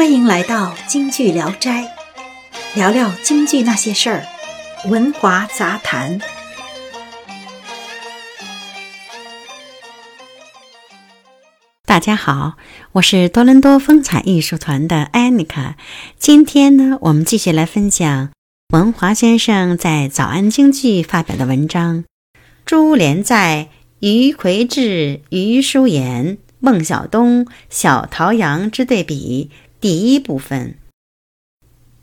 欢迎来到京剧聊斋，聊聊京剧那些事儿，文华杂谈。大家好，我是多伦多风采艺术团的艾妮卡。今天呢，我们继续来分享文华先生在《早安京剧》发表的文章《珠帘在》。于魁智、于淑妍、孟小冬、小陶阳之对比，第一部分。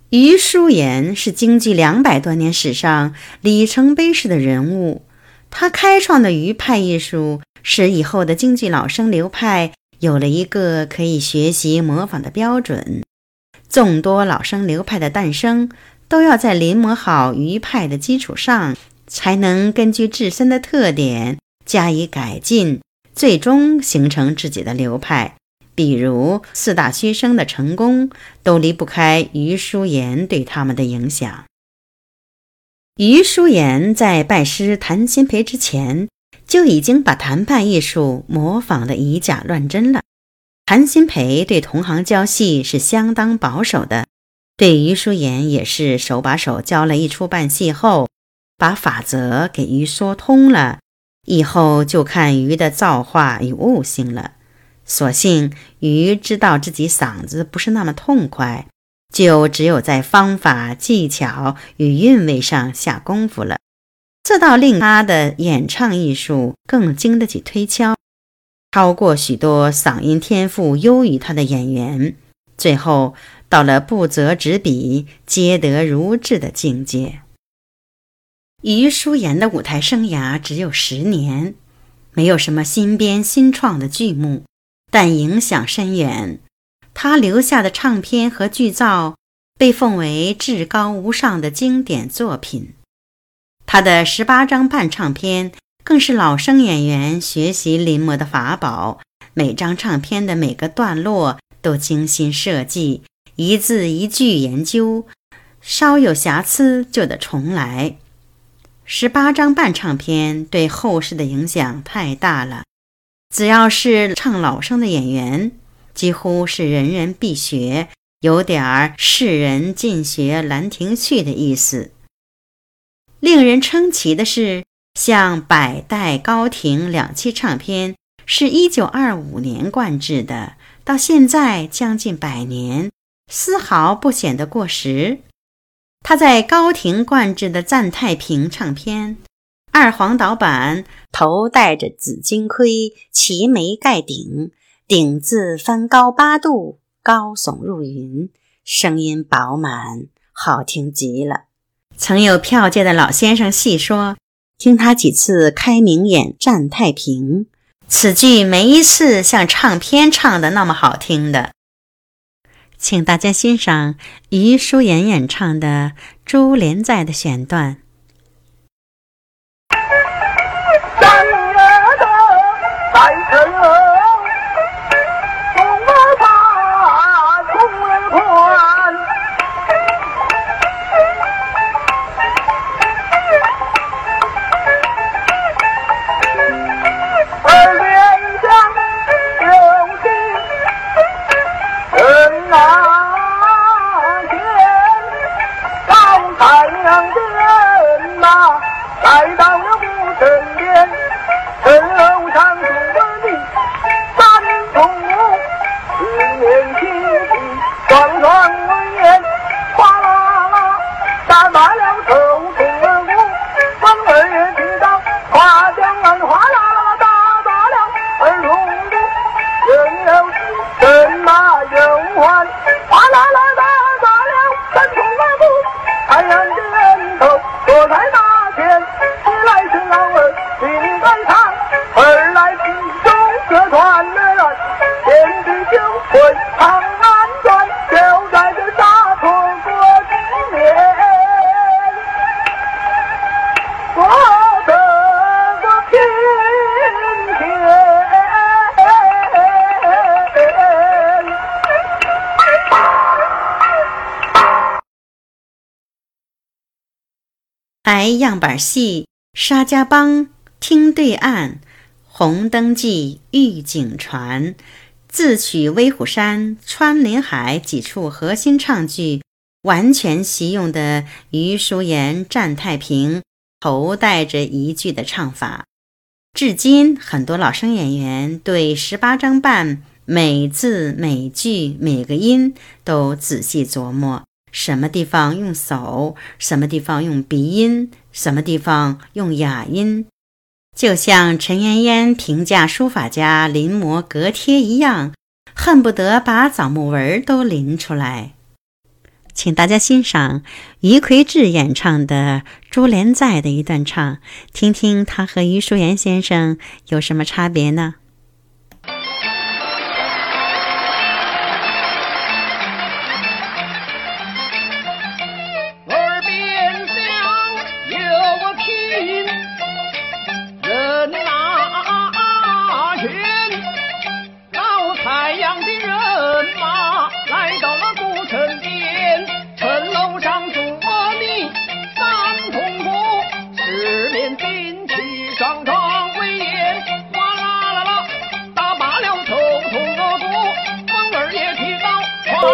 于淑妍是京剧两百多年史上里程碑式的人物，他开创的余派艺术，使以后的京剧老生流派有了一个可以学习模仿的标准。众多老生流派的诞生，都要在临摹好余派的基础上，才能根据自身的特点。加以改进，最终形成自己的流派。比如四大须生的成功，都离不开余淑妍对他们的影响。余淑妍在拜师谭鑫培之前，就已经把谈判艺术模仿的以假乱真了。谭鑫培对同行教戏是相当保守的，对余淑妍也是手把手教了一出半戏后，把法则给于说通了。以后就看鱼的造化与悟性了。所幸鱼知道自己嗓子不是那么痛快，就只有在方法、技巧与韵味上下功夫了。这倒令他的演唱艺术更经得起推敲，超过许多嗓音天赋优于他的演员。最后到了不择纸笔皆得如志的境界。余淑妍的舞台生涯只有十年，没有什么新编新创的剧目，但影响深远。他留下的唱片和剧照被奉为至高无上的经典作品。他的十八张半唱片更是老生演员学习临摹的法宝，每张唱片的每个段落都精心设计，一字一句研究，稍有瑕疵就得重来。十八张半唱片对后世的影响太大了，只要是唱老生的演员，几乎是人人必学，有点儿世人尽学《兰亭序》的意思。令人称奇的是，像百代高亭两期唱片是一九二五年灌制的，到现在将近百年，丝毫不显得过时。他在高亭灌制的《赞太平》唱片，二黄导板，头戴着紫金盔，齐眉盖顶，顶字翻高八度，高耸入云，声音饱满，好听极了。曾有票界的老先生细说，听他几次开明演《战太平》，此剧没一次像唱片唱的那么好听的。请大家欣赏余淑妍演唱的《珠帘在》的选段。I tell you. 排样板戏，沙家浜听对岸，红灯记，玉井船，自取威虎山，穿林海几处核心唱句，完全习用的余叔岩《战太平》头带着一句的唱法。至今，很多老生演员对十八张半每字每句每个音都仔细琢磨，什么地方用手，什么地方用鼻音，什么地方用哑音，就像陈妍妍评价书法家临摹格帖一样，恨不得把枣木纹都临出来。请大家欣赏于魁智演唱的《珠帘寨》的一段唱，听听他和余淑妍先生有什么差别呢？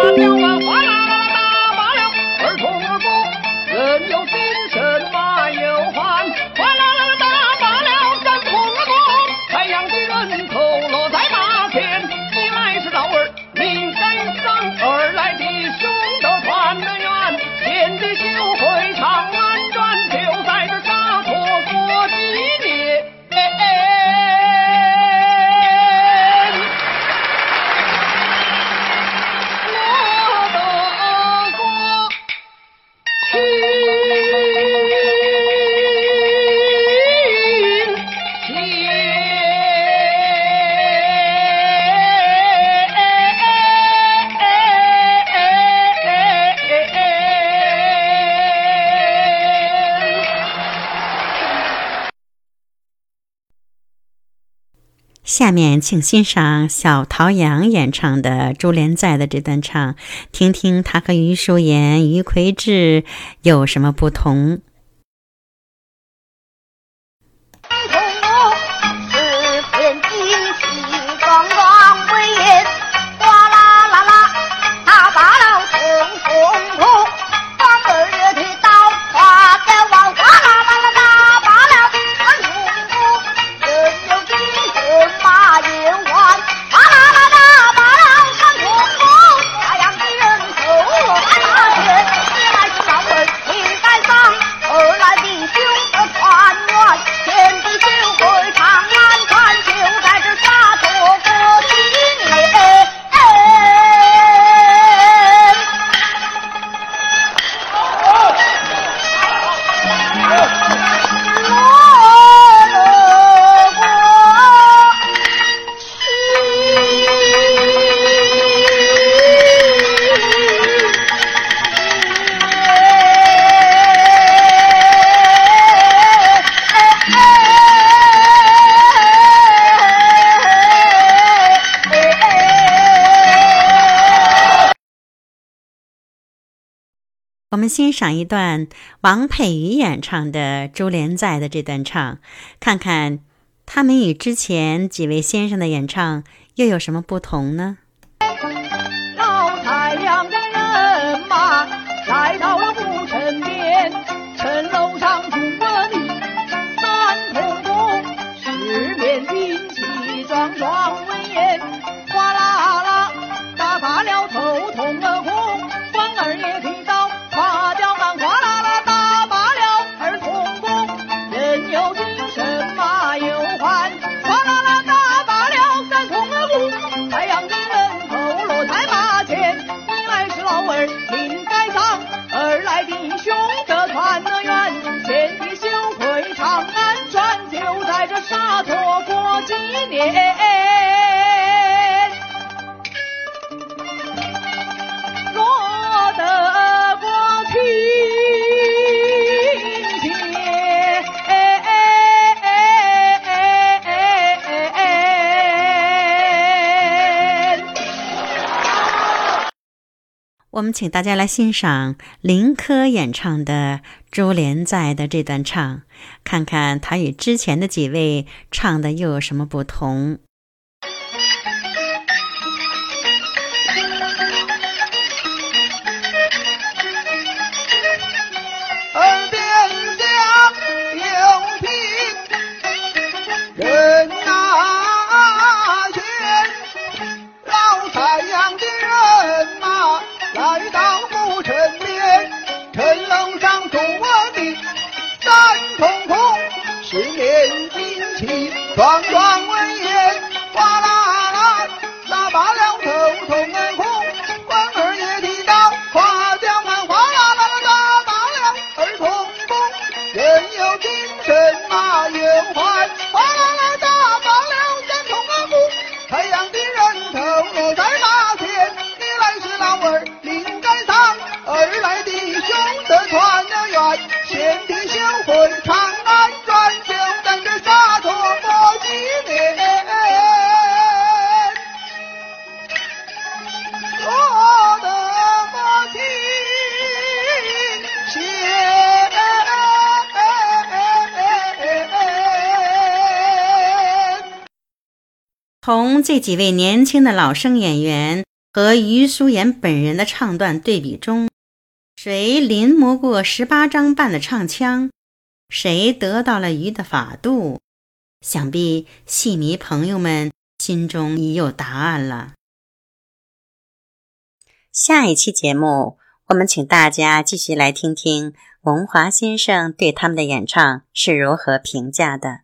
আমি 下面，请欣赏小陶阳演唱的《朱连在》的这段唱，听听他和于淑妍、于魁智有什么不同。我们欣赏一段王佩瑜演唱的《朱连在》的这段唱，看看他们与之前几位先生的演唱又有什么不同呢？pie. 我们请大家来欣赏林科演唱的《珠帘在》的这段唱，看看他与之前的几位唱的又有什么不同。十年兵器壮壮威严，哗啦。从这几位年轻的老生演员和于淑妍本人的唱段对比中，谁临摹过十八张半的唱腔，谁得到了鱼的法度？想必戏迷朋友们心中已有答案了。下一期节目，我们请大家继续来听听文华先生对他们的演唱是如何评价的。